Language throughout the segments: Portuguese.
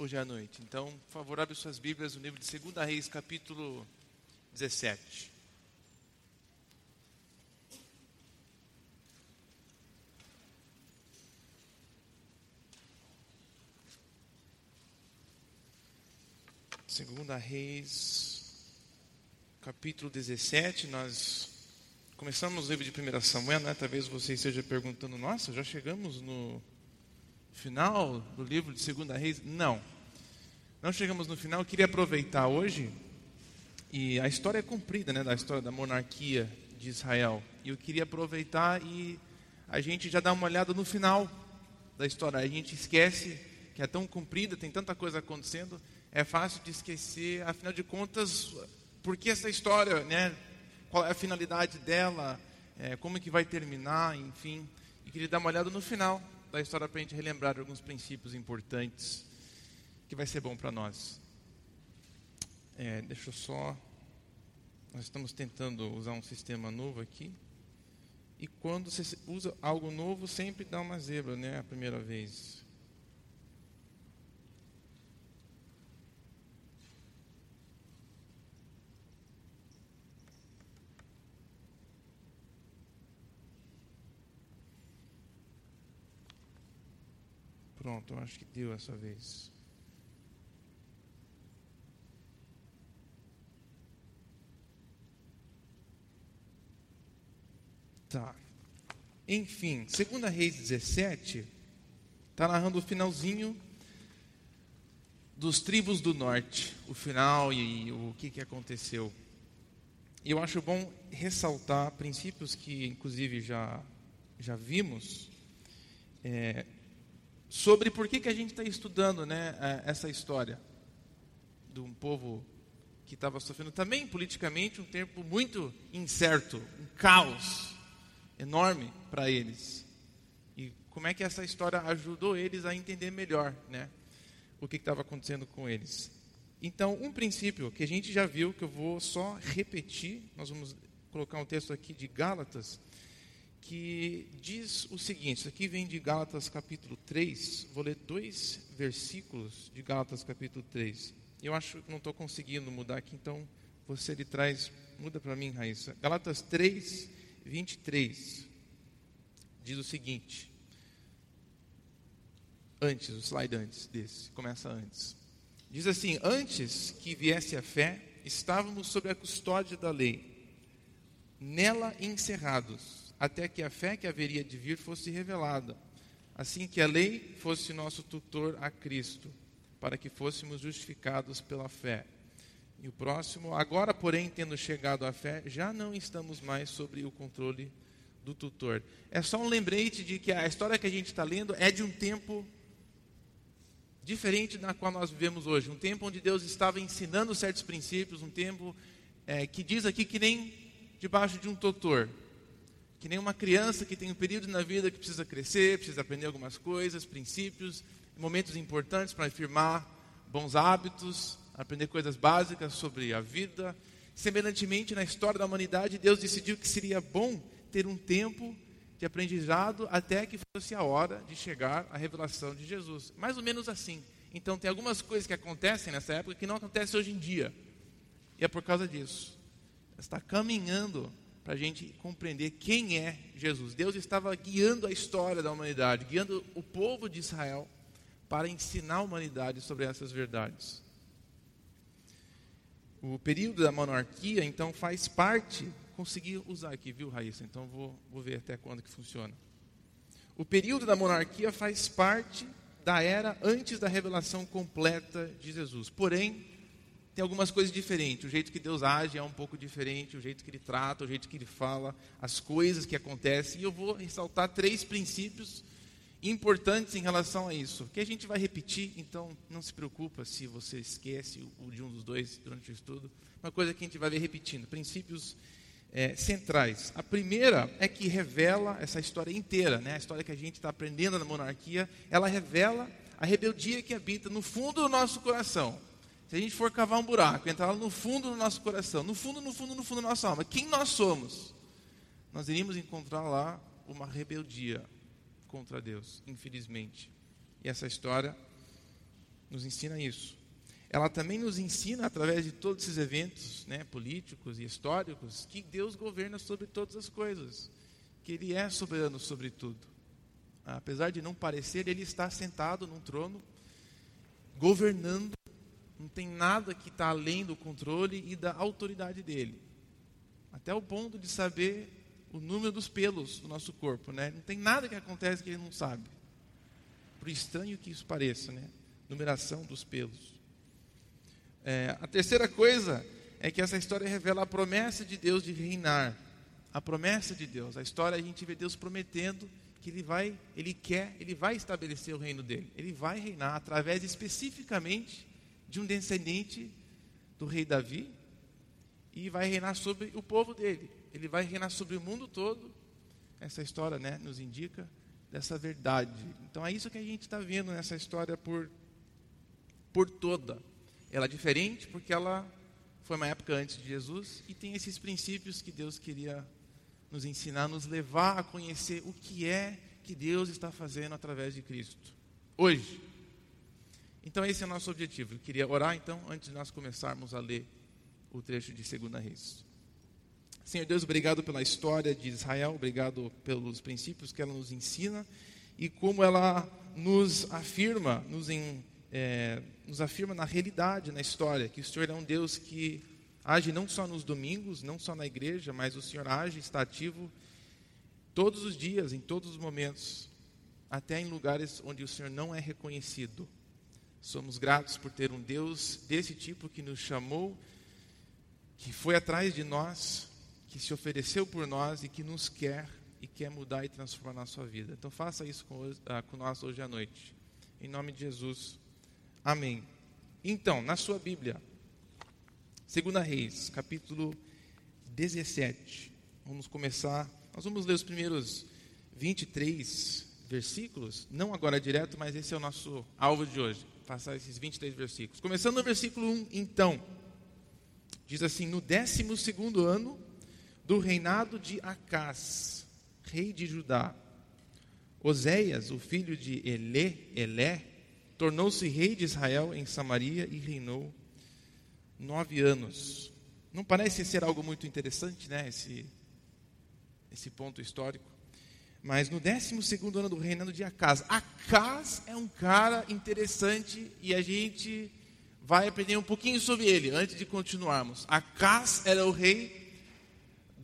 hoje à noite. Então, por favor, abre suas Bíblias no livro de 2 Reis, capítulo 17. Segunda Reis, capítulo 17, nós começamos o livro de 1 Samuel, né? Talvez você esteja perguntando, nossa, já chegamos no final do livro de 2 Reis? Não. Não chegamos no final, eu queria aproveitar hoje, e a história é cumprida, né? Da história da monarquia de Israel. E eu queria aproveitar e a gente já dá uma olhada no final da história. A gente esquece que é tão comprida, tem tanta coisa acontecendo, é fácil de esquecer, afinal de contas, por que essa história, né? Qual é a finalidade dela? É, como é que vai terminar? Enfim, e queria dar uma olhada no final da história para a gente relembrar alguns princípios importantes que vai ser bom para nós. É, deixa eu só. Nós estamos tentando usar um sistema novo aqui. E quando você usa algo novo, sempre dá uma zebra, né? A primeira vez. Pronto, acho que deu essa vez. Tá. Enfim, segunda Reis 17 está narrando o finalzinho dos tribos do norte, o final e, e o que, que aconteceu. E eu acho bom ressaltar princípios que, inclusive, já, já vimos. É, sobre por que, que a gente está estudando né, é, essa história de um povo que estava sofrendo também politicamente um tempo muito incerto, um caos enorme para eles. E como é que essa história ajudou eles a entender melhor né, o que estava acontecendo com eles. Então, um princípio que a gente já viu, que eu vou só repetir, nós vamos colocar um texto aqui de Gálatas, que diz o seguinte: isso aqui vem de Gálatas capítulo 3, vou ler dois versículos de Gálatas capítulo 3. Eu acho que não estou conseguindo mudar aqui, então você lhe traz, muda para mim, Raíssa. Gálatas 3, 23, diz o seguinte: antes, o slide antes desse, começa antes. Diz assim: Antes que viesse a fé, estávamos sob a custódia da lei, nela encerrados até que a fé que haveria de vir fosse revelada, assim que a lei fosse nosso tutor a Cristo, para que fôssemos justificados pela fé. E o próximo, agora, porém, tendo chegado à fé, já não estamos mais sobre o controle do tutor. É só um lembrete de que a história que a gente está lendo é de um tempo diferente da qual nós vivemos hoje. Um tempo onde Deus estava ensinando certos princípios, um tempo é, que diz aqui que nem debaixo de um tutor que nem uma criança que tem um período na vida que precisa crescer, precisa aprender algumas coisas, princípios, momentos importantes para afirmar bons hábitos, aprender coisas básicas sobre a vida. Semelhantemente, na história da humanidade, Deus decidiu que seria bom ter um tempo de aprendizado até que fosse a hora de chegar à revelação de Jesus. Mais ou menos assim. Então, tem algumas coisas que acontecem nessa época que não acontecem hoje em dia. E é por causa disso. Está caminhando para a gente compreender quem é Jesus. Deus estava guiando a história da humanidade, guiando o povo de Israel para ensinar a humanidade sobre essas verdades. O período da monarquia, então, faz parte. Consegui usar aqui, viu, Raíssa? Então, vou, vou ver até quando que funciona. O período da monarquia faz parte da era antes da revelação completa de Jesus. Porém, tem algumas coisas diferentes. O jeito que Deus age é um pouco diferente, o jeito que Ele trata, o jeito que Ele fala, as coisas que acontecem. E eu vou ressaltar três princípios importantes em relação a isso, que a gente vai repetir, então não se preocupa se você esquece o de um dos dois durante o estudo. Uma coisa que a gente vai ver repetindo, princípios é, centrais. A primeira é que revela essa história inteira, né? a história que a gente está aprendendo na monarquia, ela revela a rebeldia que habita no fundo do nosso coração. Se a gente for cavar um buraco, entrar no fundo do nosso coração, no fundo, no fundo, no fundo da nossa alma, quem nós somos? Nós iríamos encontrar lá uma rebeldia contra Deus, infelizmente. E essa história nos ensina isso. Ela também nos ensina, através de todos esses eventos né, políticos e históricos, que Deus governa sobre todas as coisas, que Ele é soberano sobre tudo. Apesar de não parecer, Ele está sentado num trono, governando, não tem nada que está além do controle e da autoridade dele. Até o ponto de saber o número dos pelos do nosso corpo, né? Não tem nada que acontece que ele não sabe. Por estranho que isso pareça, né? Numeração dos pelos. É, a terceira coisa é que essa história revela a promessa de Deus de reinar. A promessa de Deus. A história a gente vê Deus prometendo que ele vai, ele quer, ele vai estabelecer o reino dele. Ele vai reinar através especificamente de um descendente do rei Davi e vai reinar sobre o povo dele ele vai reinar sobre o mundo todo. Essa história né, nos indica dessa verdade. Então é isso que a gente está vendo nessa história por, por toda. Ela é diferente porque ela foi uma época antes de Jesus e tem esses princípios que Deus queria nos ensinar, nos levar a conhecer o que é que Deus está fazendo através de Cristo. Hoje. Então esse é o nosso objetivo. Eu queria orar então antes de nós começarmos a ler o trecho de 2 Reis. Senhor Deus, obrigado pela história de Israel, obrigado pelos princípios que ela nos ensina e como ela nos afirma, nos, em, é, nos afirma na realidade, na história, que o Senhor é um Deus que age não só nos domingos, não só na igreja, mas o Senhor age, está ativo todos os dias, em todos os momentos, até em lugares onde o Senhor não é reconhecido. Somos gratos por ter um Deus desse tipo que nos chamou, que foi atrás de nós, que se ofereceu por nós e que nos quer e quer mudar e transformar a sua vida. Então faça isso com, uh, com nós hoje à noite. Em nome de Jesus. Amém. Então, na sua Bíblia, 2 Reis, capítulo 17. Vamos começar. Nós vamos ler os primeiros 23 versículos, não agora direto, mas esse é o nosso alvo de hoje. Passar esses 23 versículos. Começando no versículo 1, então. Diz assim: No 12 ano do reinado de Acás, rei de Judá. Oséias, o filho de Elé, Elé tornou-se rei de Israel em Samaria e reinou nove anos. Não parece ser algo muito interessante, né? Esse, esse ponto histórico. Mas no 12 ano do reinado de Acás. Acás é um cara interessante e a gente vai aprender um pouquinho sobre ele antes de continuarmos. Acás era o rei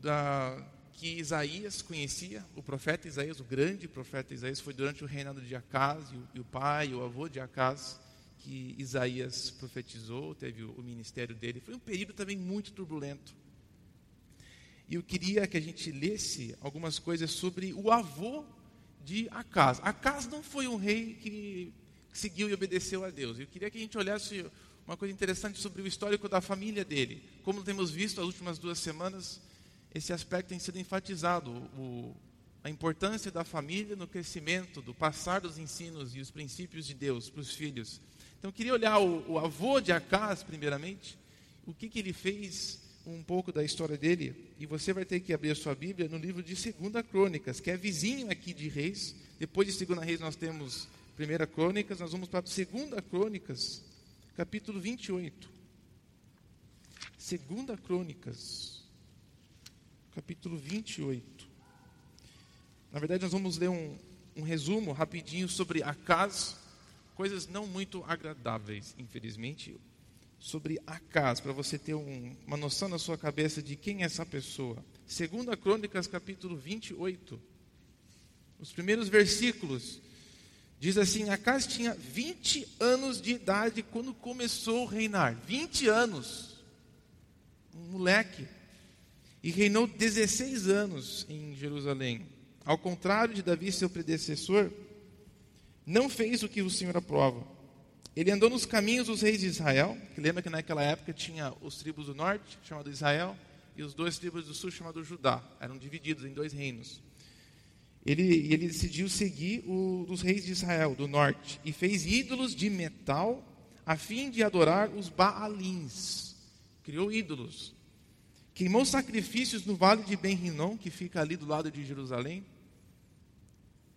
da, que Isaías conhecia, o profeta Isaías, o grande profeta Isaías, foi durante o reinado de Acaz, e o, e o pai, o avô de Acaz, que Isaías profetizou, teve o, o ministério dele. Foi um período também muito turbulento. E eu queria que a gente lesse algumas coisas sobre o avô de Acaz. Acaz não foi um rei que seguiu e obedeceu a Deus. Eu queria que a gente olhasse uma coisa interessante sobre o histórico da família dele. Como temos visto as últimas duas semanas, esse aspecto tem sido enfatizado, o, a importância da família no crescimento, do passar dos ensinos e os princípios de Deus para os filhos. Então, eu queria olhar o, o avô de Acas, primeiramente, o que, que ele fez, um pouco da história dele, e você vai ter que abrir a sua Bíblia no livro de Segunda Crônicas, que é vizinho aqui de Reis. Depois de Segunda Reis nós temos Primeira Crônicas, nós vamos para Segunda Crônicas, capítulo 28. Segunda Crônicas capítulo 28. Na verdade, nós vamos ler um, um resumo rapidinho sobre Acas, coisas não muito agradáveis, infelizmente, sobre Acas, para você ter um, uma noção na sua cabeça de quem é essa pessoa. Segunda Crônicas, capítulo 28. Os primeiros versículos diz assim: Acas tinha 20 anos de idade quando começou a reinar. 20 anos. Um moleque e reinou 16 anos em Jerusalém. Ao contrário de Davi, seu predecessor, não fez o que o Senhor aprova. Ele andou nos caminhos dos reis de Israel, que lembra que naquela época tinha os tribos do norte, chamado Israel, e os dois tribos do sul, chamado Judá. Eram divididos em dois reinos. Ele, ele decidiu seguir o, os reis de Israel, do norte, e fez ídolos de metal, a fim de adorar os Baalins. Criou ídolos queimou sacrifícios no vale de Ben-Rinom, que fica ali do lado de Jerusalém,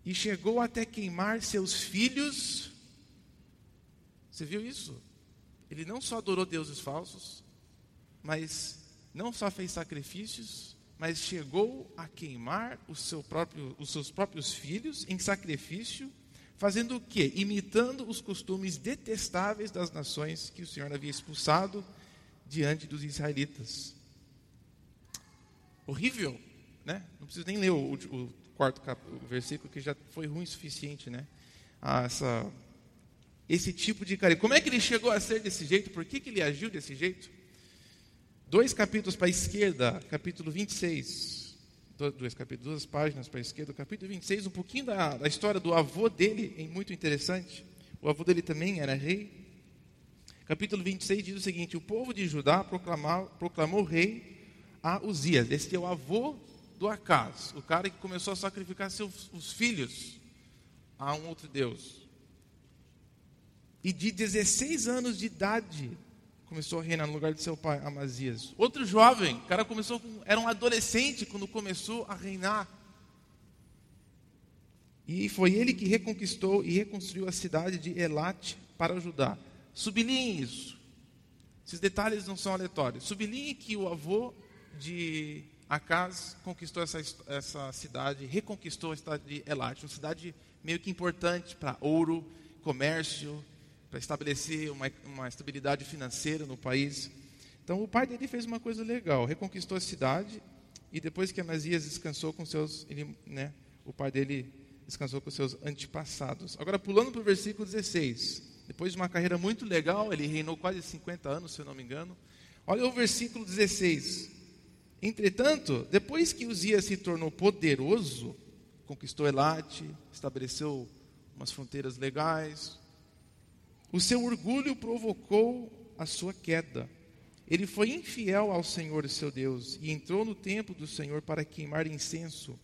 e chegou até queimar seus filhos, Você viu isso? Ele não só adorou deuses falsos, mas não só fez sacrifícios, mas chegou a queimar seu próprio, os seus próprios filhos em sacrifício, fazendo o quê? Imitando os costumes detestáveis das nações que o Senhor havia expulsado diante dos israelitas. Horrível, né? Não preciso nem ler o, o quarto cap, o versículo que já foi ruim o suficiente, né? Ah, essa esse tipo de carinho. Como é que ele chegou a ser desse jeito? Por que, que ele agiu desse jeito? Dois capítulos para a esquerda, capítulo 26. Dois capítulos, duas páginas para a esquerda, capítulo 26, um pouquinho da, da história do avô dele, é muito interessante. O avô dele também era rei. Capítulo 26 diz o seguinte: O povo de Judá proclamou, proclamou rei a Uzias. Esse é o avô do Acaz, o cara que começou a sacrificar seus os filhos a um outro Deus e de 16 anos de idade começou a reinar no lugar de seu pai, Amazias. Outro jovem, o cara começou com, era um adolescente quando começou a reinar. E foi ele que reconquistou e reconstruiu a cidade de Elat para ajudar. Sublinhe isso. Esses detalhes não são aleatórios. Sublinhe que o avô de Acaz conquistou essa, essa cidade, reconquistou a cidade de Elat, uma cidade meio que importante para ouro, comércio, para estabelecer uma, uma estabilidade financeira no país. Então o pai dele fez uma coisa legal, reconquistou a cidade e depois que Amazias descansou com seus, ele, né, o pai dele descansou com seus antepassados. Agora pulando para o versículo 16, depois de uma carreira muito legal, ele reinou quase 50 anos, se eu não me engano. Olha o versículo 16. Entretanto, depois que Uzias se tornou poderoso, conquistou Elate, estabeleceu umas fronteiras legais, o seu orgulho provocou a sua queda. Ele foi infiel ao Senhor seu Deus e entrou no templo do Senhor para queimar incenso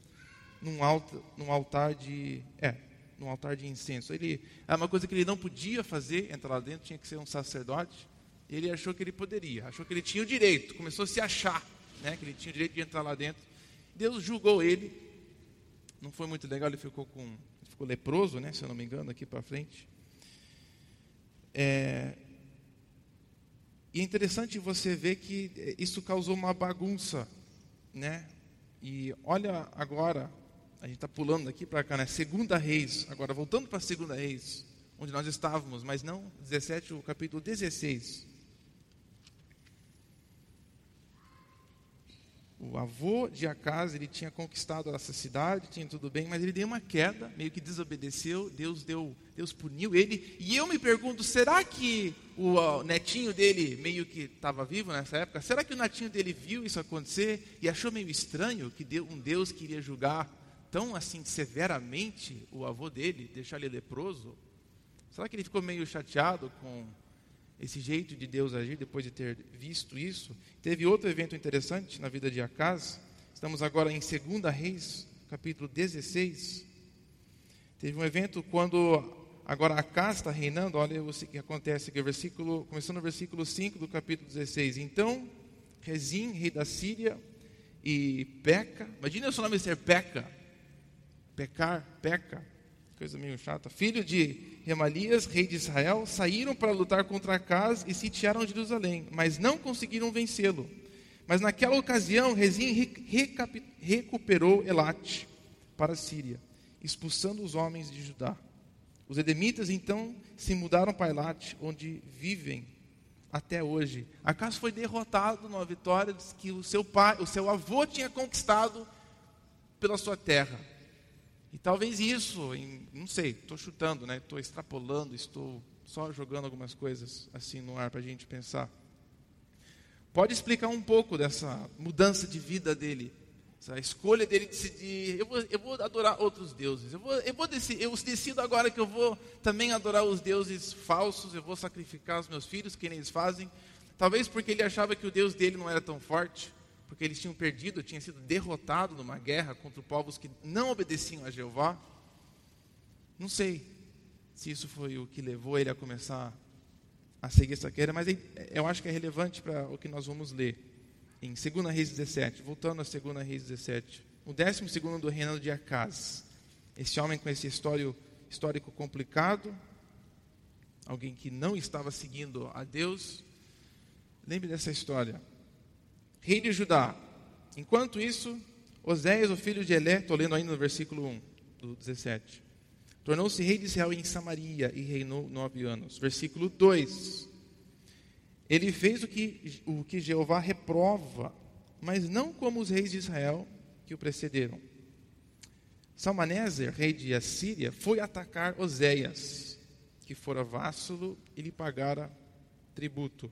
num, alta, num altar de é, num altar de incenso. Ele é uma coisa que ele não podia fazer, entrar lá dentro, tinha que ser um sacerdote. Ele achou que ele poderia, achou que ele tinha o direito, começou a se achar, né, que ele tinha o direito de entrar lá dentro. Deus julgou ele. Não foi muito legal, ele ficou com ficou leproso, né, se eu não me engano, aqui para frente. É, e é interessante você ver que isso causou uma bagunça, né? E olha agora, a gente está pulando aqui para cá, né? Segunda Reis, agora voltando para Segunda Reis, onde nós estávamos, mas não 17, o capítulo 16. O avô de Acas, ele tinha conquistado essa cidade, tinha tudo bem, mas ele deu uma queda, meio que desobedeceu, Deus deu, Deus puniu ele. E eu me pergunto, será que o netinho dele meio que estava vivo nessa época? Será que o netinho dele viu isso acontecer e achou meio estranho que um Deus queria julgar tão assim severamente o avô dele, deixar ele leproso? Será que ele ficou meio chateado com esse jeito de Deus agir depois de ter visto isso. Teve outro evento interessante na vida de Acas. Estamos agora em 2 Reis, capítulo 16. Teve um evento quando agora Acas está reinando. Olha o que acontece aqui, versículo, começando no versículo 5 do capítulo 16. Então, Rezim, rei da Síria, e Peca, imagina o seu nome ser Peca, pecar, Peca, coisa meio chata, filho de Remalias, rei de Israel, saíram para lutar contra Acaz e sitiaram Jerusalém, mas não conseguiram vencê-lo. Mas naquela ocasião, Rezim recuperou Elate para a Síria, expulsando os homens de Judá. Os edemitas então se mudaram para Elate, onde vivem até hoje. Acas foi derrotado numa vitória que o seu pai, o seu avô tinha conquistado pela sua terra. E talvez isso, em, não sei, estou chutando, né? Estou extrapolando, estou só jogando algumas coisas assim no ar para a gente pensar. Pode explicar um pouco dessa mudança de vida dele, essa escolha dele de decidir, eu vou, eu vou adorar outros deuses, eu, vou, eu, vou decidir, eu decido agora que eu vou também adorar os deuses falsos, eu vou sacrificar os meus filhos, que nem eles fazem. Talvez porque ele achava que o Deus dele não era tão forte porque eles tinham perdido, tinham sido derrotados numa guerra contra povos que não obedeciam a Jeová. Não sei se isso foi o que levou ele a começar a seguir essa queda, mas eu acho que é relevante para o que nós vamos ler em 2 Reis 17, voltando a 2 Reis 17, o 12 do reinado de Acaz. Esse homem com esse histórico, histórico complicado, alguém que não estava seguindo a Deus. Lembre dessa história. Rei de Judá. Enquanto isso, Oséias, o filho de Elé, estou lendo ainda no versículo 1 do 17, tornou-se rei de Israel em Samaria e reinou nove anos. Versículo 2. Ele fez o que, o que Jeová reprova, mas não como os reis de Israel que o precederam. Salmaneser, rei de Assíria, foi atacar Oséias, que fora vassalo e lhe pagara tributo.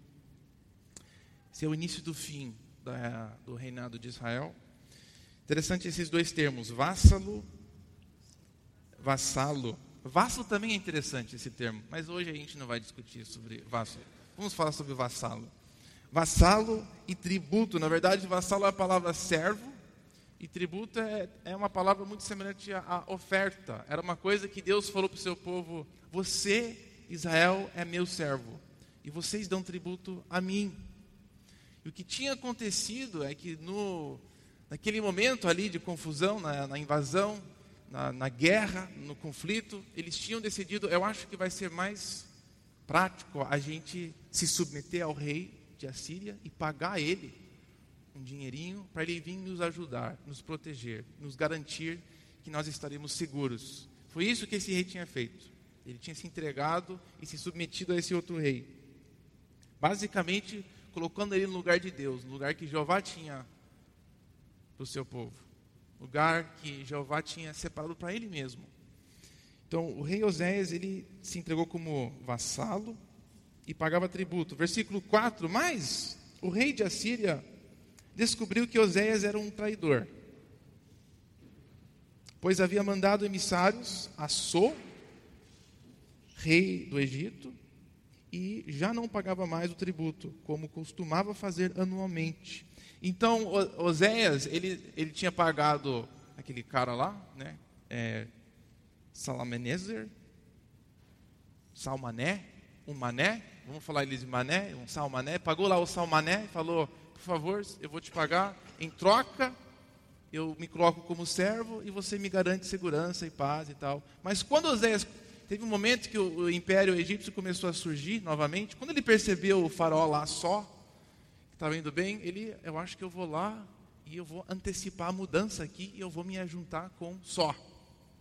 Esse é o início do fim da, do reinado de Israel. Interessante esses dois termos, vassalo, vassalo. Vassalo também é interessante esse termo, mas hoje a gente não vai discutir sobre vassalo. Vamos falar sobre vassalo. Vassalo e tributo. Na verdade, vassalo é a palavra servo e tributo é, é uma palavra muito semelhante à oferta. Era uma coisa que Deus falou para o seu povo: Você, Israel, é meu servo. E vocês dão tributo a mim. E o que tinha acontecido é que no, naquele momento ali de confusão, na, na invasão, na, na, guerra, no conflito, eles tinham decidido, eu acho que vai ser mais prático a gente se submeter ao rei de Assíria e pagar ele um dinheirinho para ele vir nos ajudar, nos proteger, nos garantir que nós estaremos seguros. Foi isso que esse rei tinha feito. Ele tinha se entregado e se submetido a esse outro rei. Basicamente, colocando ele no lugar de Deus, no lugar que Jeová tinha para o seu povo. Lugar que Jeová tinha separado para ele mesmo. Então, o rei Oséias, ele se entregou como vassalo e pagava tributo. Versículo 4, mas o rei de Assíria descobriu que Oséias era um traidor, pois havia mandado emissários a So, rei do Egito, e já não pagava mais o tributo, como costumava fazer anualmente. Então, Oséias, ele, ele tinha pagado aquele cara lá, né? É, Salamenezer, Salmané, um mané, vamos falar eles de mané, um salmané, pagou lá o salmané e falou, favor, eu vou te pagar. Em troca, eu me coloco como servo e você me garante segurança e paz e tal. Mas quando Oséias teve um momento que o, império egípcio começou a surgir novamente, quando ele percebeu o faraó lá só, estava indo bem, ele, eu acho que eu vou lá e eu vou antecipar a mudança aqui e eu vou me ajuntar com só.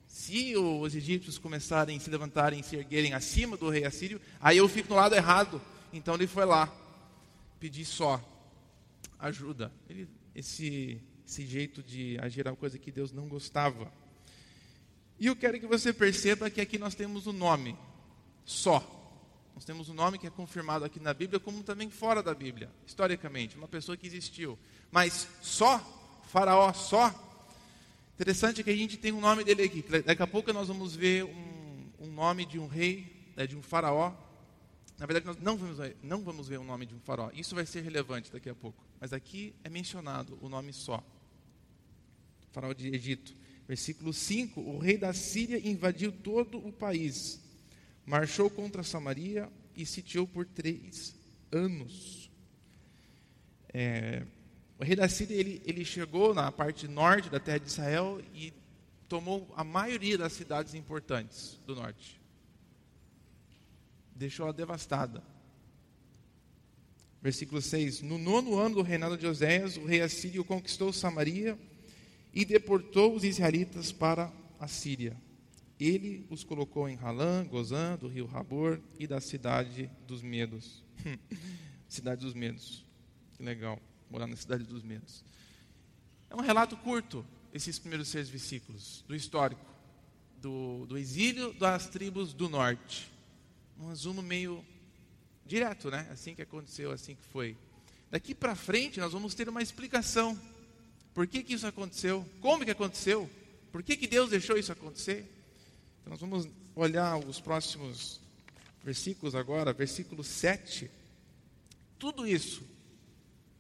Se os egípcios começarem a se levantarem, se erguerem acima do rei assírio, aí eu fico no lado errado. Então ele foi lá pedir só ajuda. Ele, esse, esse jeito de agir era uma coisa que Deus não gostava. E eu quero que você perceba que aqui nós temos um nome, só. Nós temos um nome que é confirmado aqui na Bíblia, como também fora da Bíblia, historicamente, uma pessoa que existiu. Mas só, Faraó só. Interessante que a gente tem um nome dele aqui. Daqui a pouco nós vamos ver um, um nome de um rei, né, de um faraó, na verdade, nós não vamos, ver, não vamos ver o nome de um faraó. Isso vai ser relevante daqui a pouco. Mas aqui é mencionado o nome só. Faraó de Egito. Versículo 5: O rei da Síria invadiu todo o país, marchou contra Samaria e sitiou por três anos. É, o rei da Síria ele, ele chegou na parte norte da terra de Israel e tomou a maioria das cidades importantes do norte deixou-a devastada. Versículo 6: No nono ano do reinado de Oséias, o rei assírio conquistou Samaria e deportou os israelitas para a Síria. Ele os colocou em Halã, Gozã, do rio Rabor e da cidade dos Medos. cidade dos Medos. Que legal, morar na cidade dos Medos. É um relato curto, esses primeiros seis versículos, do histórico, do, do exílio das tribos do norte um resumo meio direto, né? Assim que aconteceu, assim que foi. Daqui para frente nós vamos ter uma explicação. Por que, que isso aconteceu? Como que aconteceu? Por que, que Deus deixou isso acontecer? Então nós vamos olhar os próximos versículos agora, versículo 7. Tudo isso,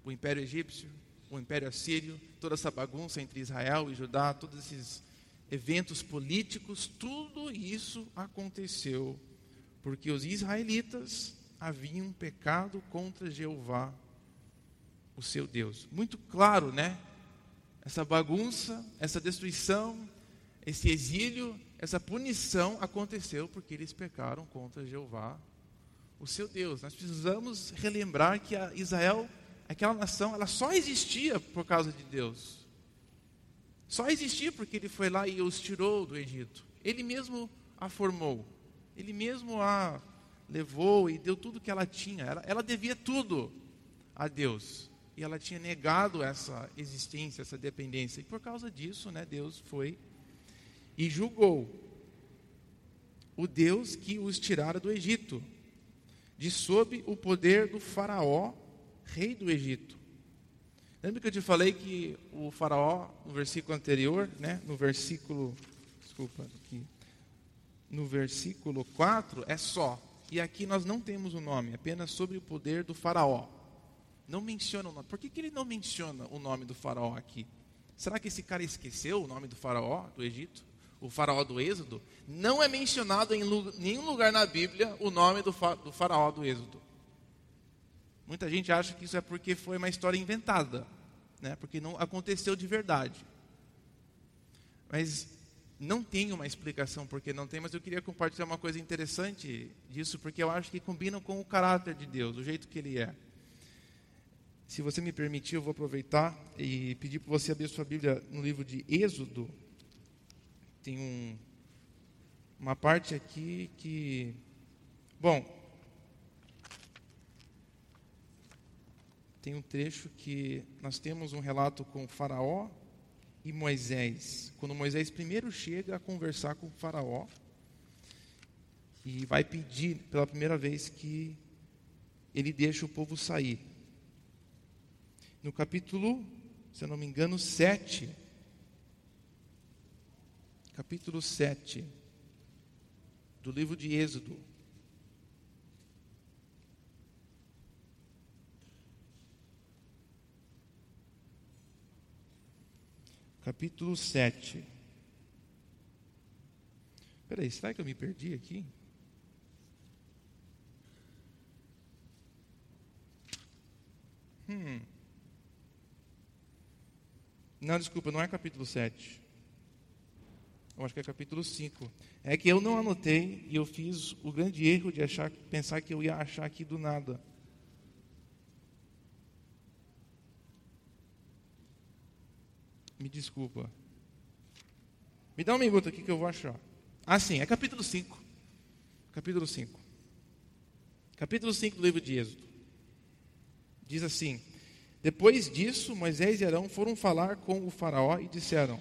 o Império Egípcio, o Império Assírio, toda essa bagunça entre Israel e Judá, todos esses eventos políticos, tudo isso aconteceu porque os israelitas haviam pecado contra Jeová, o seu Deus. Muito claro, né? Essa bagunça, essa destruição, esse exílio, essa punição aconteceu porque eles pecaram contra Jeová, o seu Deus. Nós precisamos relembrar que Israel, aquela nação, ela só existia por causa de Deus. Só existia porque ele foi lá e os tirou do Egito. Ele mesmo a formou. Ele mesmo a levou e deu tudo que ela tinha. Ela, ela devia tudo a Deus. E ela tinha negado essa existência, essa dependência. E por causa disso, né, Deus foi e julgou o Deus que os tirara do Egito, de sob o poder do Faraó, rei do Egito. Lembra que eu te falei que o faraó, no versículo anterior, né, no versículo, desculpa, aqui, no versículo 4, é só. E aqui nós não temos o nome, apenas sobre o poder do faraó. Não menciona o nome. Por que, que ele não menciona o nome do faraó aqui? Será que esse cara esqueceu o nome do faraó do Egito? O faraó do Êxodo? Não é mencionado em nenhum lugar na Bíblia o nome do, fa do faraó do Êxodo. Muita gente acha que isso é porque foi uma história inventada, né? porque não aconteceu de verdade. Mas não tem uma explicação porque não tem, mas eu queria compartilhar uma coisa interessante disso, porque eu acho que combina com o caráter de Deus, o jeito que Ele é. Se você me permitir, eu vou aproveitar e pedir para você abrir sua Bíblia no livro de Êxodo. Tem um, uma parte aqui que. Bom, tem um trecho que nós temos um relato com Faraó e Moisés. Quando Moisés primeiro chega a conversar com Faraó e vai pedir pela primeira vez que ele deixe o povo sair. No capítulo, se eu não me engano, 7. Capítulo 7 do livro de Êxodo. capítulo 7. Espera aí, será que eu me perdi aqui? Não, desculpa, não é capítulo 7. Eu acho que é capítulo 5. É que eu não anotei e eu fiz o grande erro de achar, pensar que eu ia achar aqui do nada. Me desculpa. Me dá um minuto aqui que eu vou achar. Ah, sim, é capítulo 5. Capítulo 5. Capítulo 5 do livro de Êxodo. Diz assim: Depois disso, Moisés e Arão foram falar com o Faraó e disseram: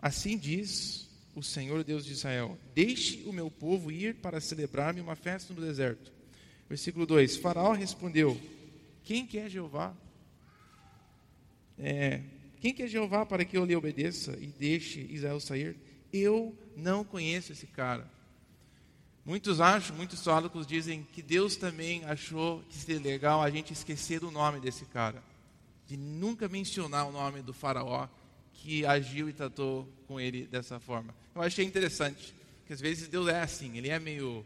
Assim diz o Senhor Deus de Israel: Deixe o meu povo ir para celebrar-me uma festa no deserto. Versículo 2: Faraó respondeu: Quem que é Jeová? É, quem que é Jeová para que eu lhe obedeça e deixe Israel sair? Eu não conheço esse cara. Muitos acham, muitos teólogos dizem que Deus também achou que seria legal a gente esquecer do nome desse cara, de nunca mencionar o nome do faraó que agiu e tratou com ele dessa forma. Eu achei interessante, que às vezes Deus é assim, ele é meio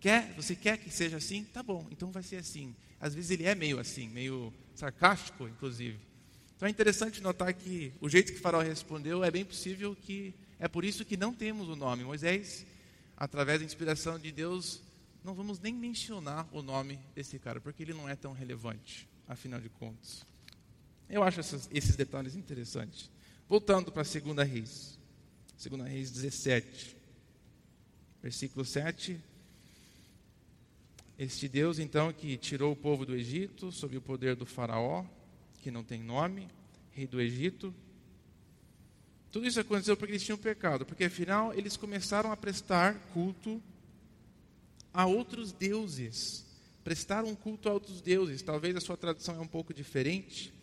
quer, você quer que seja assim? Tá bom, então vai ser assim. Às vezes ele é meio assim, meio sarcástico, inclusive. Então é interessante notar que o jeito que Faraó respondeu é bem possível que é por isso que não temos o nome. Moisés, através da inspiração de Deus, não vamos nem mencionar o nome desse cara, porque ele não é tão relevante, afinal de contas. Eu acho essas, esses detalhes interessantes. Voltando para a segunda reis. Segunda reis 17. Versículo 7. Este Deus, então, que tirou o povo do Egito sob o poder do faraó, que não tem nome, rei do Egito. Tudo isso aconteceu porque eles tinham pecado, porque afinal eles começaram a prestar culto a outros deuses. Prestaram culto a outros deuses. Talvez a sua tradução é um pouco diferente.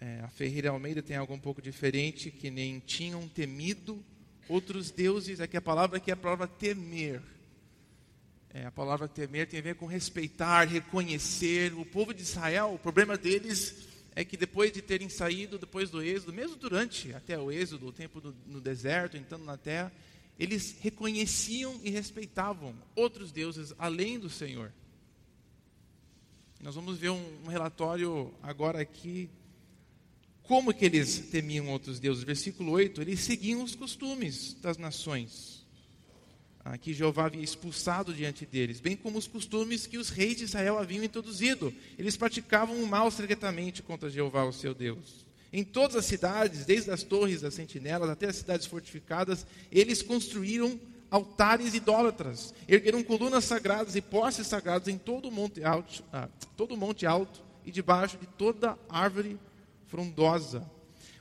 É, a Ferreira Almeida tem algo um pouco diferente, que nem tinham temido outros deuses. Aqui a palavra aqui é a palavra temer. É, a palavra temer tem a ver com respeitar, reconhecer. O povo de Israel, o problema deles é que depois de terem saído, depois do êxodo, mesmo durante até o êxodo, o tempo do, no deserto, entrando na terra, eles reconheciam e respeitavam outros deuses além do Senhor. Nós vamos ver um, um relatório agora aqui, como que eles temiam outros deuses. Versículo 8, eles seguiam os costumes das nações. ah, que Jeová havia expulsado diante deles, bem como os costumes que os reis de Israel haviam introduzido. Eles praticavam o mal secretamente contra Jeová, o seu Deus. Em todas as cidades, desde as torres das sentinelas até as cidades fortificadas, eles construíram altares idólatras, ergueram colunas sagradas e postes sagrados em todo o monte alto, ah, todo monte alto e debaixo de toda árvore frondosa.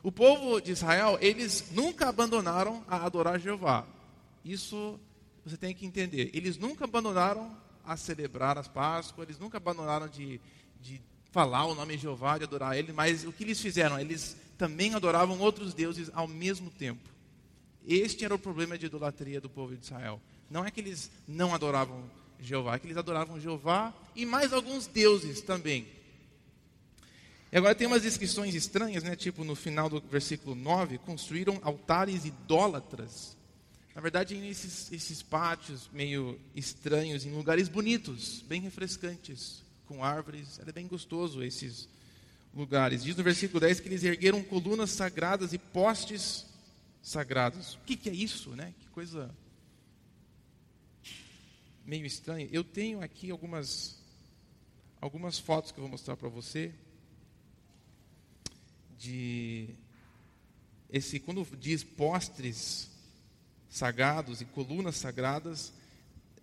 O povo de Israel, eles nunca abandonaram a adorar Jeová. Isso você tem que entender. Eles nunca abandonaram a celebrar as Páscoas, eles nunca abandonaram de, de falar o nome de Jeová, de adorar Ele, mas o que eles fizeram? Eles também adoravam outros deuses ao mesmo tempo. Este era o problema de idolatria do povo de Israel. Não é que eles não adoravam Jeová, é que eles adoravam Jeová e mais alguns deuses também. E agora tem umas descrições estranhas, né? Tipo no final do versículo 9, construíram altares idólatras na verdade, nesses esses pátios meio estranhos, em lugares bonitos, bem refrescantes, com árvores, era bem gostoso esses lugares. Diz no versículo 10 que eles ergueram colunas sagradas e postes sagrados. O que, que é isso, né? Que coisa meio estranha. Eu tenho aqui algumas algumas fotos que eu vou mostrar para você de esse quando diz postes sagrados e colunas sagradas.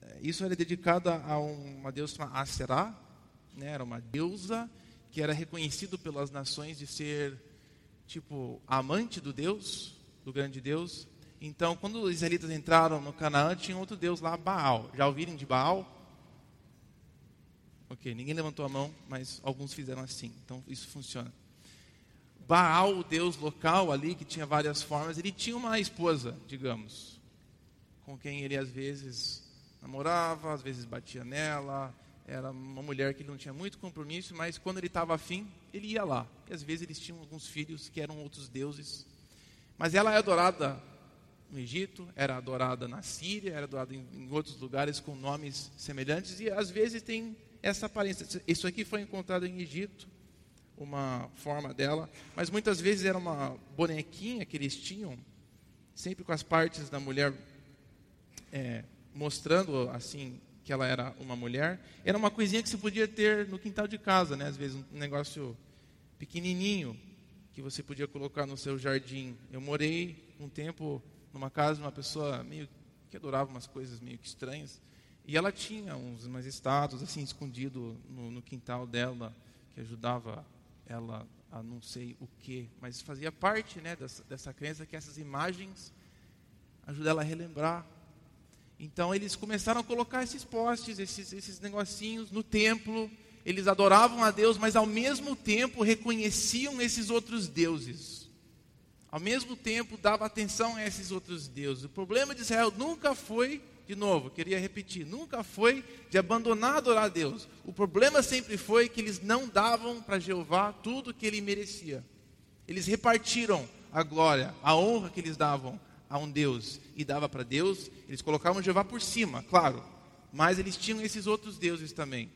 Eh, isso era dedicado a uma deusa chamada Aserá, né? era uma deusa que era reconhecido pelas nações de ser tipo amante do Deus, do grande Deus. Então, quando os israelitas entraram no Canaã, tinha outro deus lá, Baal. Já ouviram de Baal? Ok, ninguém levantou a mão, mas alguns fizeram assim. Então, isso funciona. Baal, o deus local ali, que tinha várias formas, ele tinha uma esposa, digamos com quem ele às vezes namorava, às vezes batia nela. Era uma mulher que não tinha muito compromisso, mas quando ele estava afim, ele ia lá. E às vezes eles tinham alguns filhos que eram outros deuses. Mas ela é adorada no Egito, era adorada na Síria, era adorada em, em outros lugares com nomes semelhantes e às vezes tem essa aparência. Isso aqui foi encontrado em Egito, uma forma dela, mas muitas vezes era uma bonequinha que eles tinham, sempre com as partes da mulher é, mostrando assim que ela era uma mulher, era uma coisinha que se podia ter no quintal de casa, né? Às vezes um negócio pequenininho que você podia colocar no seu jardim. Eu morei um tempo numa casa de uma pessoa meio que adorava umas coisas meio que estranhas e ela tinha uns umas estátuas assim escondido no, no quintal dela que ajudava ela a não sei o que, mas fazia parte, né, dessa, dessa crença que essas imagens ajudam ela a relembrar então eles começaram a colocar esses postes, esses, esses negocinhos no templo. Eles adoravam a Deus, mas ao mesmo tempo reconheciam esses outros deuses. Ao mesmo tempo dava atenção a esses outros deuses. O problema de Israel nunca foi, de novo, queria repetir, nunca foi de abandonar adorar a Deus. O problema sempre foi que eles não davam para Jeová tudo que ele merecia. Eles repartiram a glória, a honra que eles davam a um Deus e dava para Deus, eles colocavam Jeová por cima, claro, mas eles tinham esses outros deuses também,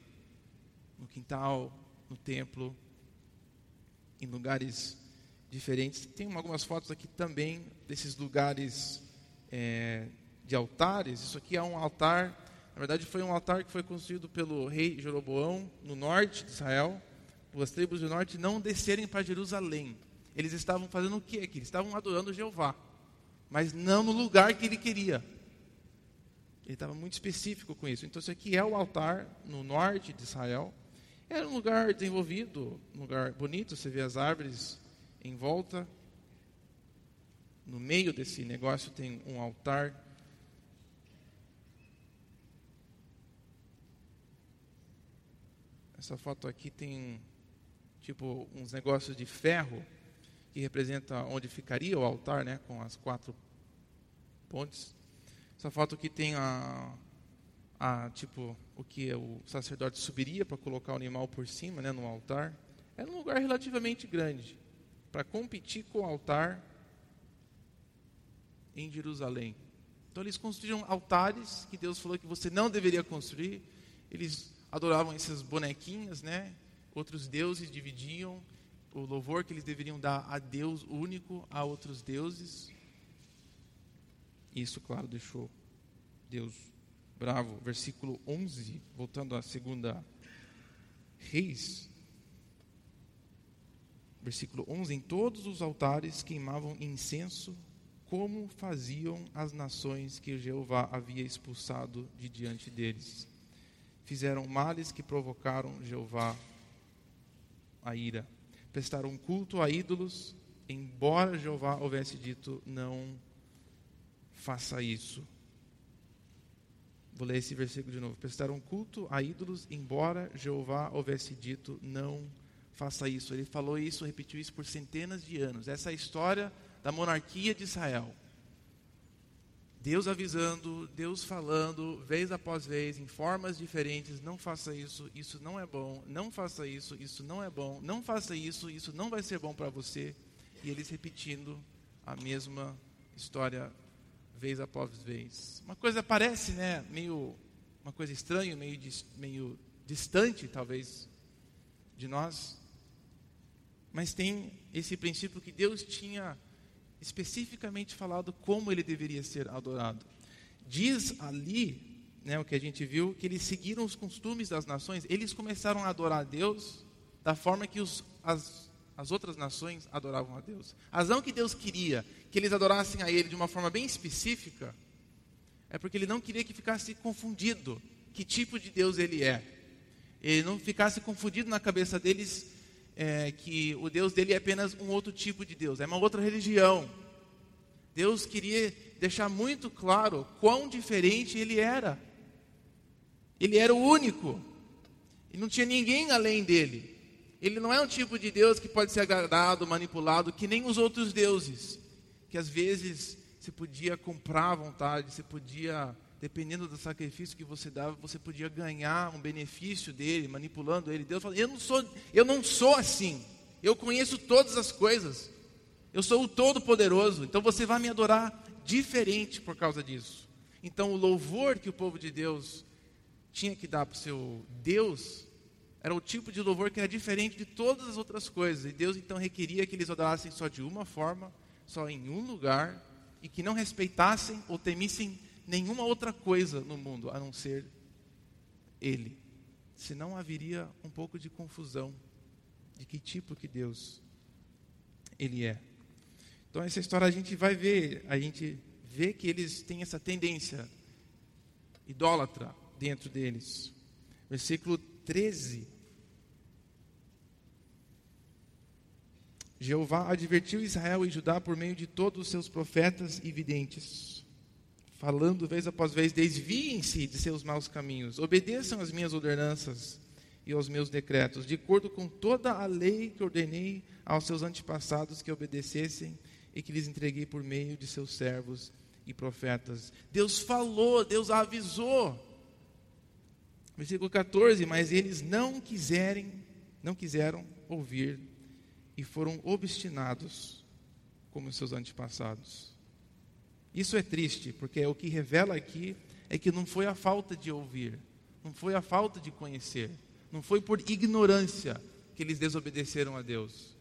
no quintal, no templo, em lugares diferentes. Tem algumas fotos aqui também desses lugares é, de altares. Isso aqui é um altar, na verdade foi um altar que foi construído pelo rei Jeroboão no norte de Israel, as tribos do norte não descerem para Jerusalém. Eles estavam fazendo o que aqui? Eles estavam adorando Jeová mas não no lugar que ele queria. Ele estava muito específico com isso. Então, isso aqui é o altar no norte de Israel. Era um lugar desenvolvido, um lugar bonito. Você vê as árvores em volta. No meio desse negócio tem um altar. Essa foto aqui tem tipo uns negócios de ferro que representa onde ficaria o altar, né, com as quatro pontes. Essa foto aqui tem a, a tipo o que o sacerdote subiria para colocar o animal por cima, né, no altar. Era um lugar relativamente grande para competir com o altar em Jerusalém. Então eles construíram altares que Deus falou que você não deveria construir. Eles adoravam essas bonequinhas, né? Outros deuses dividiam o louvor que eles deveriam dar a Deus único, a outros deuses. Isso, claro, deixou Deus bravo. Versículo 11, voltando à segunda Reis. Versículo 11: Em todos os altares queimavam incenso, como faziam as nações que Jeová havia expulsado de diante deles. Fizeram males que provocaram Jeová a ira. Prestaram culto a ídolos, embora Jeová houvesse dito: Não faça isso. Vou ler esse versículo de novo. Prestaram culto a ídolos, embora Jeová houvesse dito: Não faça isso. Ele falou isso, repetiu isso por centenas de anos. Essa é a história da monarquia de Israel. Deus avisando, Deus falando, vez após vez, em formas diferentes: não faça isso, isso não é bom, não faça isso, isso não é bom, não faça isso, isso não vai ser bom para você. E eles repetindo a mesma história vez após vez. Uma coisa parece, né, meio uma coisa estranha, meio meio distante talvez de nós, mas tem esse princípio que Deus tinha especificamente falado como ele deveria ser adorado. Diz ali, né, o que a gente viu, que eles seguiram os costumes das nações, eles começaram a adorar a Deus da forma que os, as, as outras nações adoravam a Deus. A razão que Deus queria que eles adorassem a Ele de uma forma bem específica é porque Ele não queria que ficasse confundido que tipo de Deus Ele é. Ele não ficasse confundido na cabeça deles é, que o Deus dele é apenas um outro tipo de Deus, é uma outra religião. Deus queria deixar muito claro quão diferente ele era. Ele era o único. E não tinha ninguém além dele. Ele não é um tipo de Deus que pode ser agradado, manipulado, que nem os outros deuses, que às vezes se podia comprar à vontade, se podia dependendo do sacrifício que você dava, você podia ganhar um benefício dele, manipulando ele. Deus fala: "Eu não sou, eu não sou assim. Eu conheço todas as coisas. Eu sou o todo-poderoso. Então você vai me adorar diferente por causa disso." Então o louvor que o povo de Deus tinha que dar para o seu Deus era o tipo de louvor que era diferente de todas as outras coisas. E Deus então requeria que eles adorassem só de uma forma, só em um lugar, e que não respeitassem ou temissem nenhuma outra coisa no mundo a não ser Ele. Senão haveria um pouco de confusão de que tipo que Deus Ele é. Então essa história a gente vai ver, a gente vê que eles têm essa tendência idólatra dentro deles. Versículo 13. Jeová advertiu Israel e Judá por meio de todos os seus profetas e videntes falando vez após vez: desviem-se de seus maus caminhos, obedeçam às minhas ordenanças e aos meus decretos, de acordo com toda a lei que ordenei aos seus antepassados que obedecessem e que lhes entreguei por meio de seus servos e profetas. Deus falou, Deus avisou. Versículo 14, mas eles não quiserem, não quiseram ouvir e foram obstinados como seus antepassados. Isso é triste, porque o que revela aqui é que não foi a falta de ouvir, não foi a falta de conhecer, não foi por ignorância que eles desobedeceram a Deus.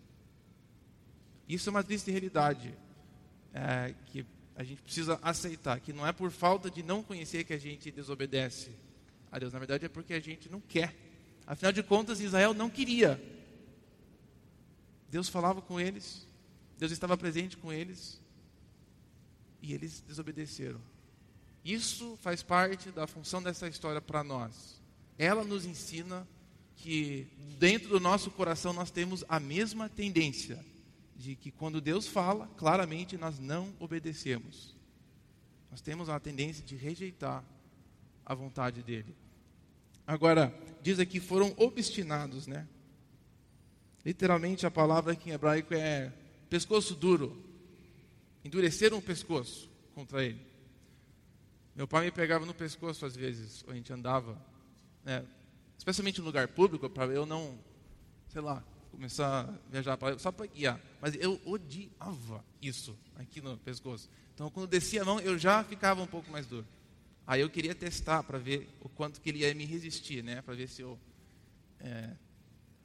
Isso é uma triste realidade é, que a gente precisa aceitar, que não é por falta de não conhecer que a gente desobedece a Deus, na verdade é porque a gente não quer. Afinal de contas, Israel não queria. Deus falava com eles, Deus estava presente com eles, e eles desobedeceram. Isso faz parte da função dessa história para nós. Ela nos ensina que dentro do nosso coração nós temos a mesma tendência de que quando Deus fala, claramente nós não obedecemos. Nós temos a tendência de rejeitar a vontade dele. Agora, diz aqui foram obstinados, né? Literalmente a palavra aqui em hebraico é pescoço duro endureceram o pescoço contra ele. Meu pai me pegava no pescoço às vezes, a gente andava, né, especialmente no lugar público, para eu não, sei lá, começar a viajar pra, só para guiar. Mas eu odiava isso aqui no pescoço. Então, quando descia a mão, eu já ficava um pouco mais duro. Aí eu queria testar para ver o quanto que ele ia me resistir, né? Para ver se eu. É...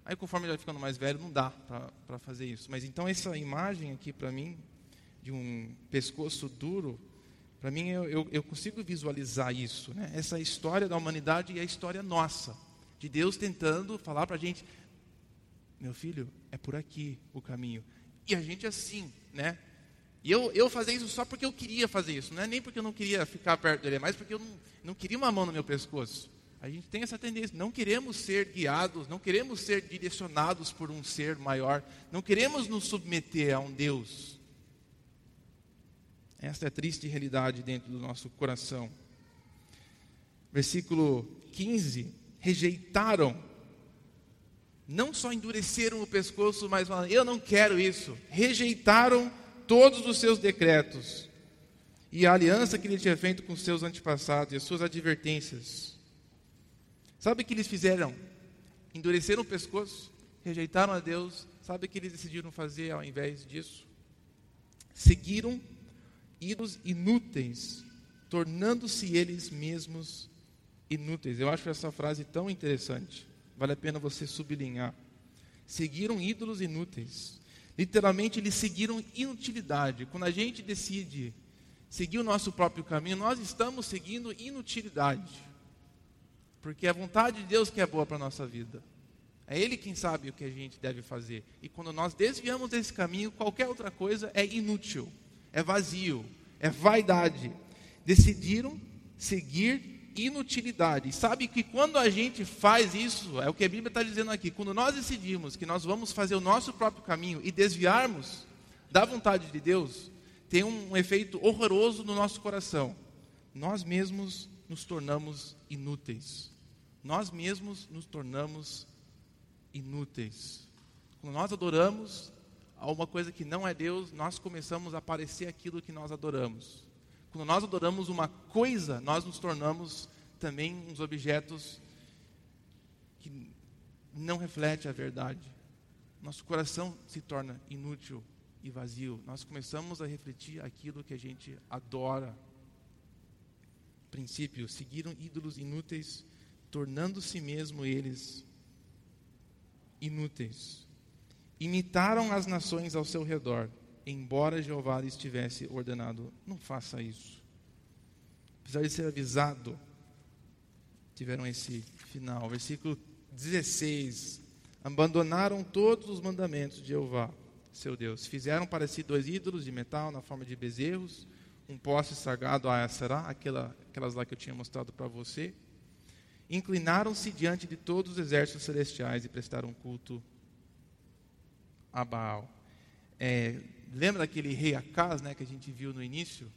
Aí, conforme ele vai ficando mais velho, não dá para fazer isso. Mas então, essa imagem aqui para mim de um pescoço duro, Para mim, eu, eu, eu, consigo visualizar isso, né? essa história da humanidade e a história nossa, de Deus tentando falar para a gente: meu filho, é por aqui o caminho. E a gente assim, né? E eu, eu fazer isso só porque eu queria fazer isso, não é nem porque eu não queria ficar perto dele, é mais porque eu não, não queria uma mão no meu pescoço. A gente tem essa tendência, não queremos ser guiados, não queremos ser direcionados por um ser maior, não queremos nos submeter a um Deus. Esta é a triste realidade dentro do nosso coração. Versículo 15: rejeitaram, não só endureceram o pescoço, mas falaram: Eu não quero isso. Rejeitaram todos os seus decretos e a aliança que ele tinha feito com seus antepassados e as suas advertências. Sabe o que eles fizeram? Endureceram o pescoço, rejeitaram a Deus. Sabe o que eles decidiram fazer ao invés disso? Seguiram ídolos inúteis, tornando-se eles mesmos inúteis. Eu acho essa frase tão interessante. Vale a pena você sublinhar. Seguiram ídolos inúteis. Literalmente, eles seguiram inutilidade. Quando a gente decide seguir o nosso próprio caminho, nós estamos seguindo inutilidade. Porque é a vontade de Deus que é boa para a nossa vida. É Ele quem sabe o que a gente deve fazer. E quando nós desviamos desse caminho, qualquer outra coisa é inútil, é vazio, é vaidade. Decidiram seguir inutilidade. Sabe que quando a gente faz isso, é o que a Bíblia está dizendo aqui, quando nós decidimos que nós vamos fazer o nosso próprio caminho e desviarmos da vontade de Deus, tem um efeito horroroso no nosso coração. Nós mesmos nos tornamos inúteis nós mesmos nos tornamos inúteis. Quando nós adoramos alguma coisa que não é Deus, nós começamos a parecer aquilo que nós adoramos. Quando nós adoramos uma coisa, nós nos tornamos também uns objetos que não refletem a verdade. Nosso coração se torna inútil e vazio. Nós começamos a refletir aquilo que a gente adora. Princípio: seguiram ídolos inúteis tornando-se mesmo eles inúteis. Imitaram as nações ao seu redor, embora Jeová lhes tivesse ordenado: não faça isso. Apesar de ser avisado, tiveram esse final. Versículo 16: Abandonaram todos os mandamentos de Jeová, seu Deus. Fizeram para si dois ídolos de metal na forma de bezerros, um poste sagrado a Asará, aquela, aquelas lá que eu tinha mostrado para você, inclinaram-se diante de todos os exércitos celestiais e prestaram culto a Baal. É, lembra daquele rei Acaz, né, que a gente viu no início?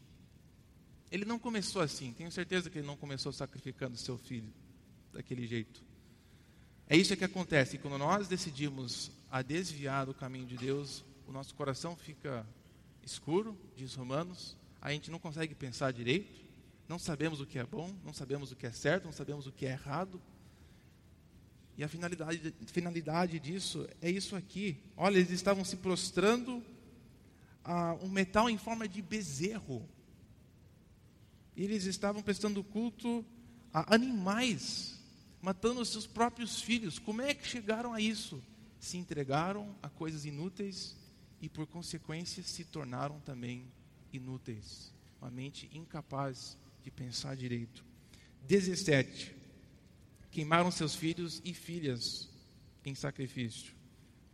Ele não começou assim. Tenho certeza que ele não começou sacrificando seu filho daquele jeito. É isso que acontece. Quando nós decidimos a desviar do caminho de Deus, o nosso coração fica escuro, diz Romanos. A gente não consegue pensar direito não sabemos o que é bom, não sabemos o que é certo, não sabemos o que é errado. E a finalidade, finalidade disso é isso aqui. Olha, eles estavam se prostrando a um metal em forma de bezerro. Eles estavam prestando culto a animais, matando os seus próprios filhos. Como é que chegaram a isso? Se entregaram a coisas inúteis e, por consequência, se tornaram também inúteis. Uma mente incapaz de pensar direito. 17. Queimaram seus filhos e filhas em sacrifício.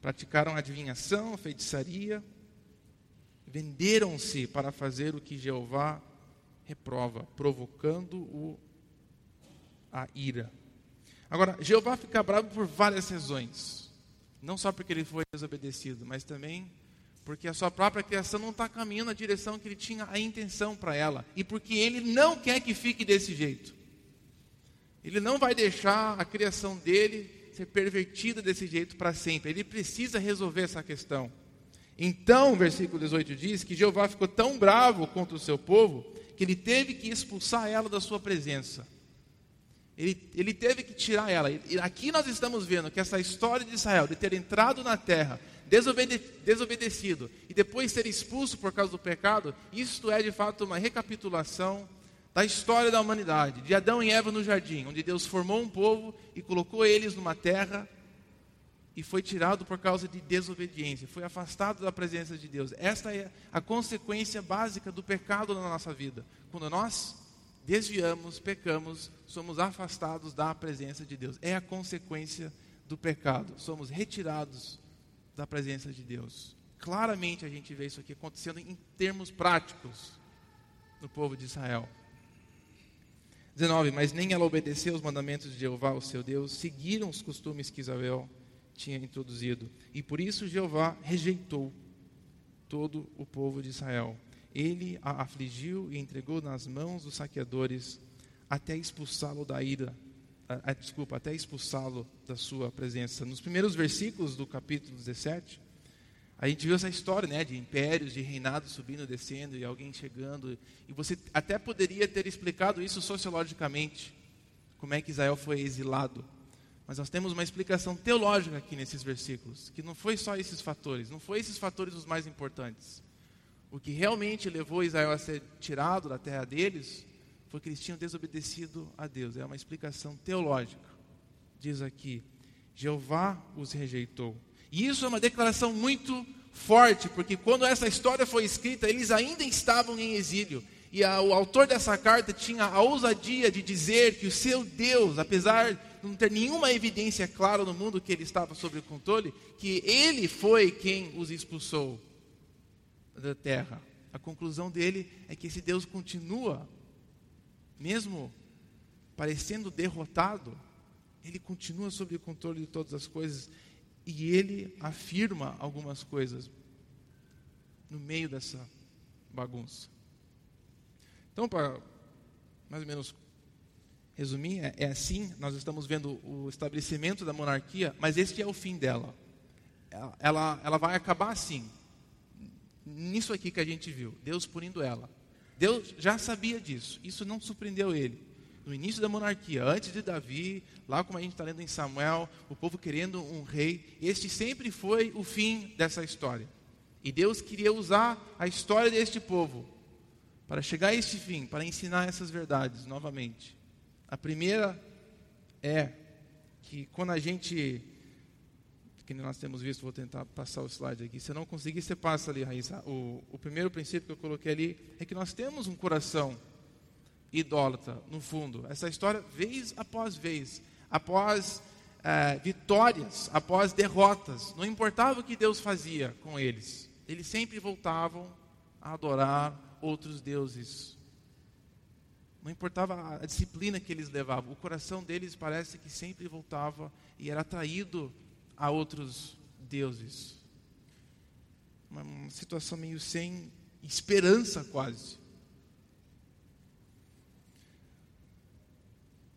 Praticaram adivinhação, feitiçaria. Venderam-se para fazer o que Jeová reprova, provocando-o a ira. Agora, Jeová fica bravo por várias razões. Não só porque ele foi desobedecido, mas também porque a sua própria criação não está caminhando na direção que ele tinha a intenção para ela, e porque ele não quer que fique desse jeito. Ele não vai deixar a criação dele ser pervertida desse jeito para sempre. Ele precisa resolver essa questão. Então, o versículo 18 diz que Jeová ficou tão bravo contra o seu povo que ele teve que expulsar ela da sua presença. Ele, ele teve que tirar ela. E aqui nós estamos vendo que essa história de Israel, de ter entrado na terra, desobede desobedecido e depois ser expulso por causa do pecado, isto é de fato uma recapitulação da história da humanidade, de Adão e Eva no jardim, onde Deus formou um povo e colocou eles numa terra e foi tirado por causa de desobediência, foi afastado da presença de Deus. Esta é a consequência básica do pecado na nossa vida. Quando nós desviamos, pecamos, somos afastados da presença de Deus. É a consequência do pecado. Somos retirados da presença de Deus. Claramente a gente vê isso aqui acontecendo em termos práticos no povo de Israel. 19. Mas nem ela obedeceu os mandamentos de Jeová, o seu Deus, seguiram os costumes que Isabel tinha introduzido. E por isso Jeová rejeitou todo o povo de Israel. Ele a afligiu e entregou nas mãos dos saqueadores até expulsá-lo da ira, a, a, desculpa, até expulsá-lo da sua presença. Nos primeiros versículos do capítulo 17, a gente viu essa história, né, de impérios, de reinados subindo, descendo e alguém chegando. E você até poderia ter explicado isso sociologicamente, como é que Israel foi exilado. Mas nós temos uma explicação teológica aqui nesses versículos, que não foi só esses fatores, não foi esses fatores os mais importantes. O que realmente levou Israel a ser tirado da terra deles foi que eles tinham desobedecido a Deus. É uma explicação teológica. Diz aqui: Jeová os rejeitou. E isso é uma declaração muito forte, porque quando essa história foi escrita, eles ainda estavam em exílio. E a, o autor dessa carta tinha a ousadia de dizer que o seu Deus, apesar não ter nenhuma evidência clara no mundo que ele estava sob o controle, que ele foi quem os expulsou da terra. A conclusão dele é que esse Deus continua, mesmo parecendo derrotado, ele continua sob o controle de todas as coisas e ele afirma algumas coisas no meio dessa bagunça. Então, para mais ou menos resumir, é, é, assim: nós estamos vendo o estabelecimento da monarquia, mas este é o fim dela. Ela, ela, ela vai acabar assim, nisso aqui que a gente viu, Deus punindo ela. Deus já sabia disso, isso não surpreendeu ele. No início da monarquia, antes de Davi, lá como a gente está lendo em Samuel, o povo querendo um rei, este sempre foi o fim dessa história. E Deus queria usar a história deste povo para chegar a este fim, para ensinar essas verdades novamente. A primeira é que quando a gente, que nós temos visto, vou tentar passar o slide aqui, se eu não conseguir, você passa ali, Raíssa. O, o primeiro princípio que eu coloquei ali é que nós temos um coração idólatra, no fundo. Essa história, vez após vez, após é, vitórias, após derrotas, não importava o que Deus fazia com eles, eles sempre voltavam a adorar outros deuses não importava a disciplina que eles levavam, o coração deles parece que sempre voltava e era atraído a outros deuses. Uma, uma situação meio sem esperança, quase.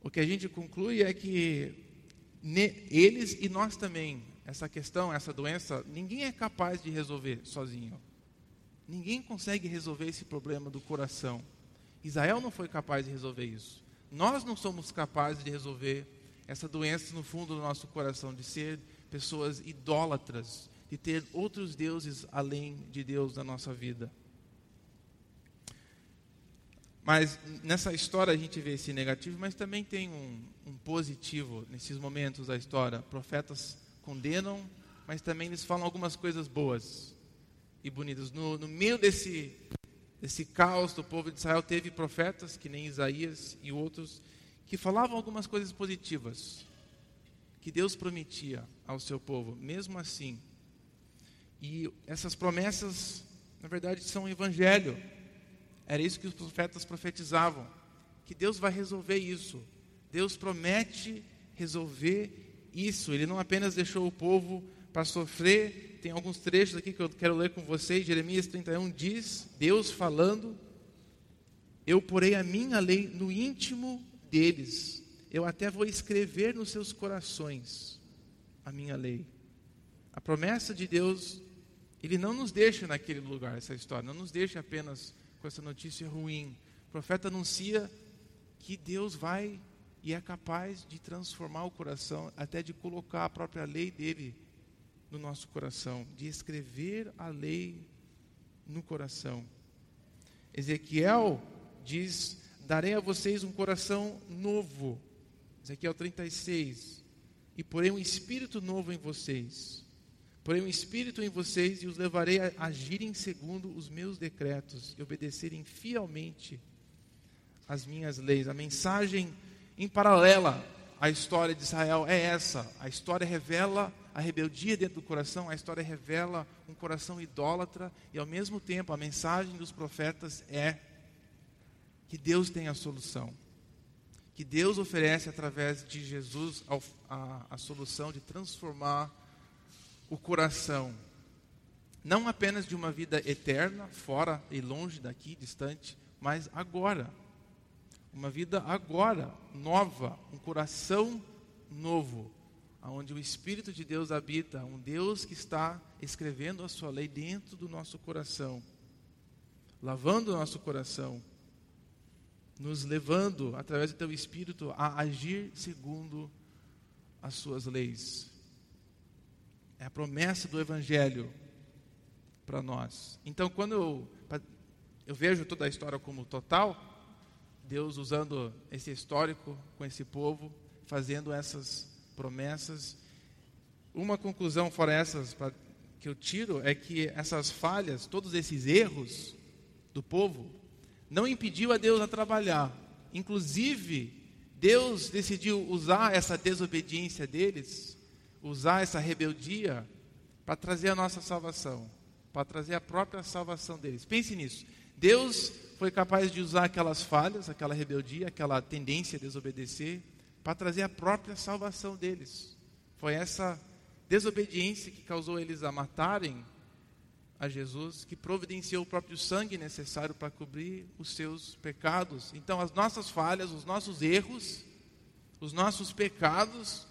O que a gente conclui é que eles e nós também, essa questão, essa doença, ninguém é capaz de resolver sozinho. Ninguém consegue resolver esse problema do coração. Israel não foi capaz de resolver isso. Nós não somos capazes de resolver essa doença no fundo do nosso coração, de ser pessoas idólatras, de ter outros deuses além de Deus na nossa vida. Mas nessa história a gente vê esse negativo, mas também tem um, um positivo nesses momentos da história. Profetas condenam, mas também eles falam algumas coisas boas e bonitas. No, no meio desse desse caos do povo de Israel, teve profetas, que nem Isaías e outros, que falavam algumas coisas positivas, que Deus prometia ao seu povo, mesmo assim. E essas promessas, na verdade, são o evangelho. Era isso que os profetas profetizavam, que Deus vai resolver isso. Deus promete resolver isso. Ele não apenas deixou o povo para sofrer tem alguns trechos aqui que eu quero ler com vocês. Jeremias 31 diz: Deus falando, eu porei a minha lei no íntimo deles, eu até vou escrever nos seus corações a minha lei. A promessa de Deus, Ele não nos deixa naquele lugar, essa história, não nos deixa apenas com essa notícia ruim. O profeta anuncia que Deus vai e é capaz de transformar o coração, até de colocar a própria lei dele no nosso coração, de escrever a lei no coração. Ezequiel diz: Darei a vocês um coração novo. Ezequiel 36. e porei um espírito novo em vocês. Porei um espírito em vocês e os levarei a agirem segundo os meus decretos e obedecerem fielmente as minhas leis. A mensagem em paralela à história de Israel é essa. A história revela a rebeldia dentro do coração, a história revela um coração idólatra e ao mesmo tempo a mensagem dos profetas é que Deus tem a solução. Que Deus oferece através de Jesus a, a, a solução de transformar o coração, não apenas de uma vida eterna, fora e longe daqui, distante, mas agora. Uma vida agora, nova, um coração novo, onde o Espírito de Deus habita, um Deus que está escrevendo a sua lei dentro do nosso coração, lavando o nosso coração, nos levando, através do teu Espírito, a agir segundo as suas leis. É a promessa do Evangelho para nós. Então, quando eu, eu vejo toda a história como total, Deus usando esse histórico com esse povo, fazendo essas promessas. Uma conclusão fora essas pra, que eu tiro é que essas falhas, todos esses erros do povo, não impediu a Deus a trabalhar. Inclusive, Deus decidiu usar essa desobediência deles usar essa rebeldia para trazer a nossa salvação, para trazer a própria salvação deles. Pense nisso. Deus foi capaz de usar aquelas falhas, aquela rebeldia, aquela tendência a desobedecer, para trazer a própria salvação deles. Foi essa desobediência que causou eles a matarem a Jesus, que providenciou o próprio sangue necessário para cobrir os seus pecados. Então, as nossas falhas, os nossos erros, os nossos pecados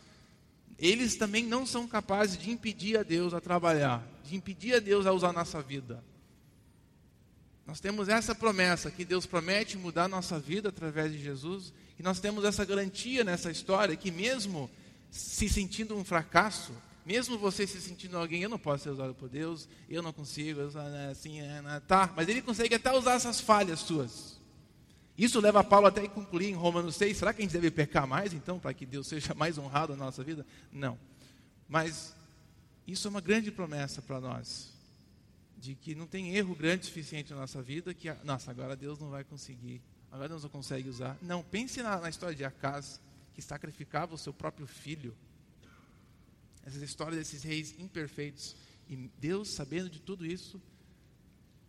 eles também não são capazes de impedir a Deus a trabalhar, de impedir a Deus a usar a nossa vida. Nós temos essa promessa que Deus promete mudar a nossa vida através de Jesus, e nós temos essa garantia nessa história que mesmo se sentindo um fracasso, mesmo você se sentindo alguém, eu não posso ser usado por Deus, eu não consigo, né, assim, é, né, tá, mas Ele consegue até usar essas falhas suas. Isso leva Paulo até concluir em Romanos 6, será que a gente deve pecar mais então, para que Deus seja mais honrado na nossa vida? Não. Mas isso é uma grande promessa para nós, de que não tem erro grande o suficiente na nossa vida, que, nossa, agora Deus não vai conseguir, agora Deus não consegue usar. Não, pense na, na história de Acas, que sacrificava o seu próprio filho. Essas histórias desses reis imperfeitos. E Deus, sabendo de tudo isso,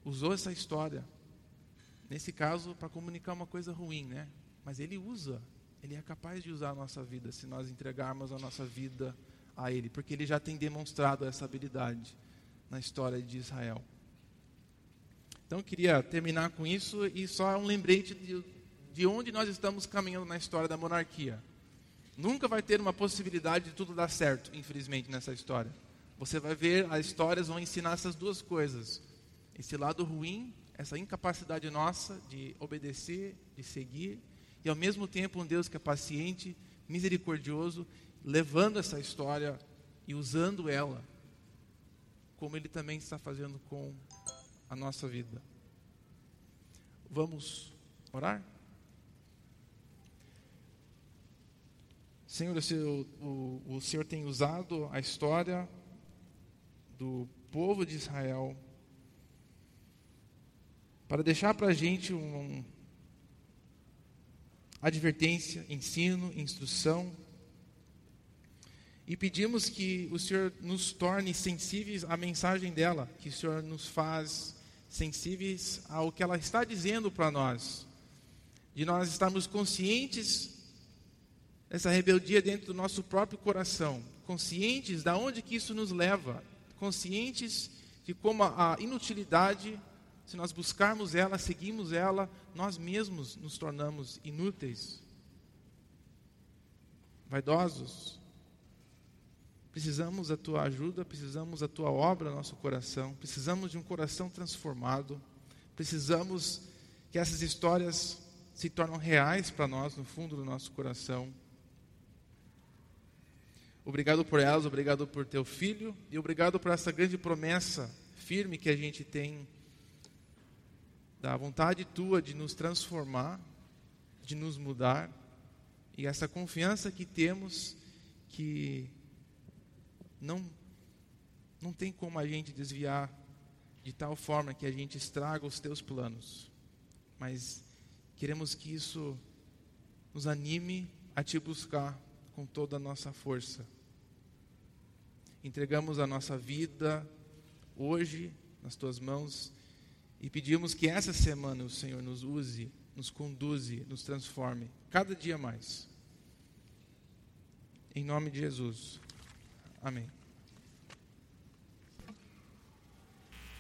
usou essa história nesse caso, para comunicar uma coisa ruim, né? Mas ele usa, ele é capaz de usar a nossa vida se nós entregarmos a nossa vida a ele, porque ele já tem demonstrado essa habilidade na história de Israel. Então eu queria terminar com isso e só um lembrete de, de onde nós estamos caminhando na história da monarquia. Nunca vai ter uma possibilidade de tudo dar certo, infelizmente, nessa história. Você vai ver, as histórias vão ensinar essas duas coisas: esse lado ruim essa incapacidade nossa de obedecer, de seguir, e ao mesmo tempo um Deus que é paciente, misericordioso, levando essa história e usando ela, como Ele também está fazendo com a nossa vida. Vamos orar? Senhor, o o Senhor tem usado a história do povo de Israel para deixar para a gente uma advertência, ensino, instrução. E pedimos que o Senhor nos torne sensíveis à mensagem dela, que o Senhor nos faz sensíveis ao que ela está dizendo para nós. De nós estarmos conscientes dessa rebeldia dentro do nosso próprio coração, conscientes de onde que isso nos leva, conscientes de como a inutilidade se nós buscarmos ela, seguimos ela, nós mesmos nos tornamos inúteis, vaidosos. Precisamos da tua ajuda, precisamos da tua obra no nosso coração, precisamos de um coração transformado, precisamos que essas histórias se tornem reais para nós no fundo do nosso coração. Obrigado por elas, obrigado por teu filho e obrigado por essa grande promessa firme que a gente tem da vontade tua de nos transformar, de nos mudar, e essa confiança que temos que não, não tem como a gente desviar de tal forma que a gente estraga os teus planos, mas queremos que isso nos anime a te buscar com toda a nossa força. Entregamos a nossa vida hoje nas tuas mãos e pedimos que essa semana o Senhor nos use, nos conduze, nos transforme cada dia mais. Em nome de Jesus. Amém.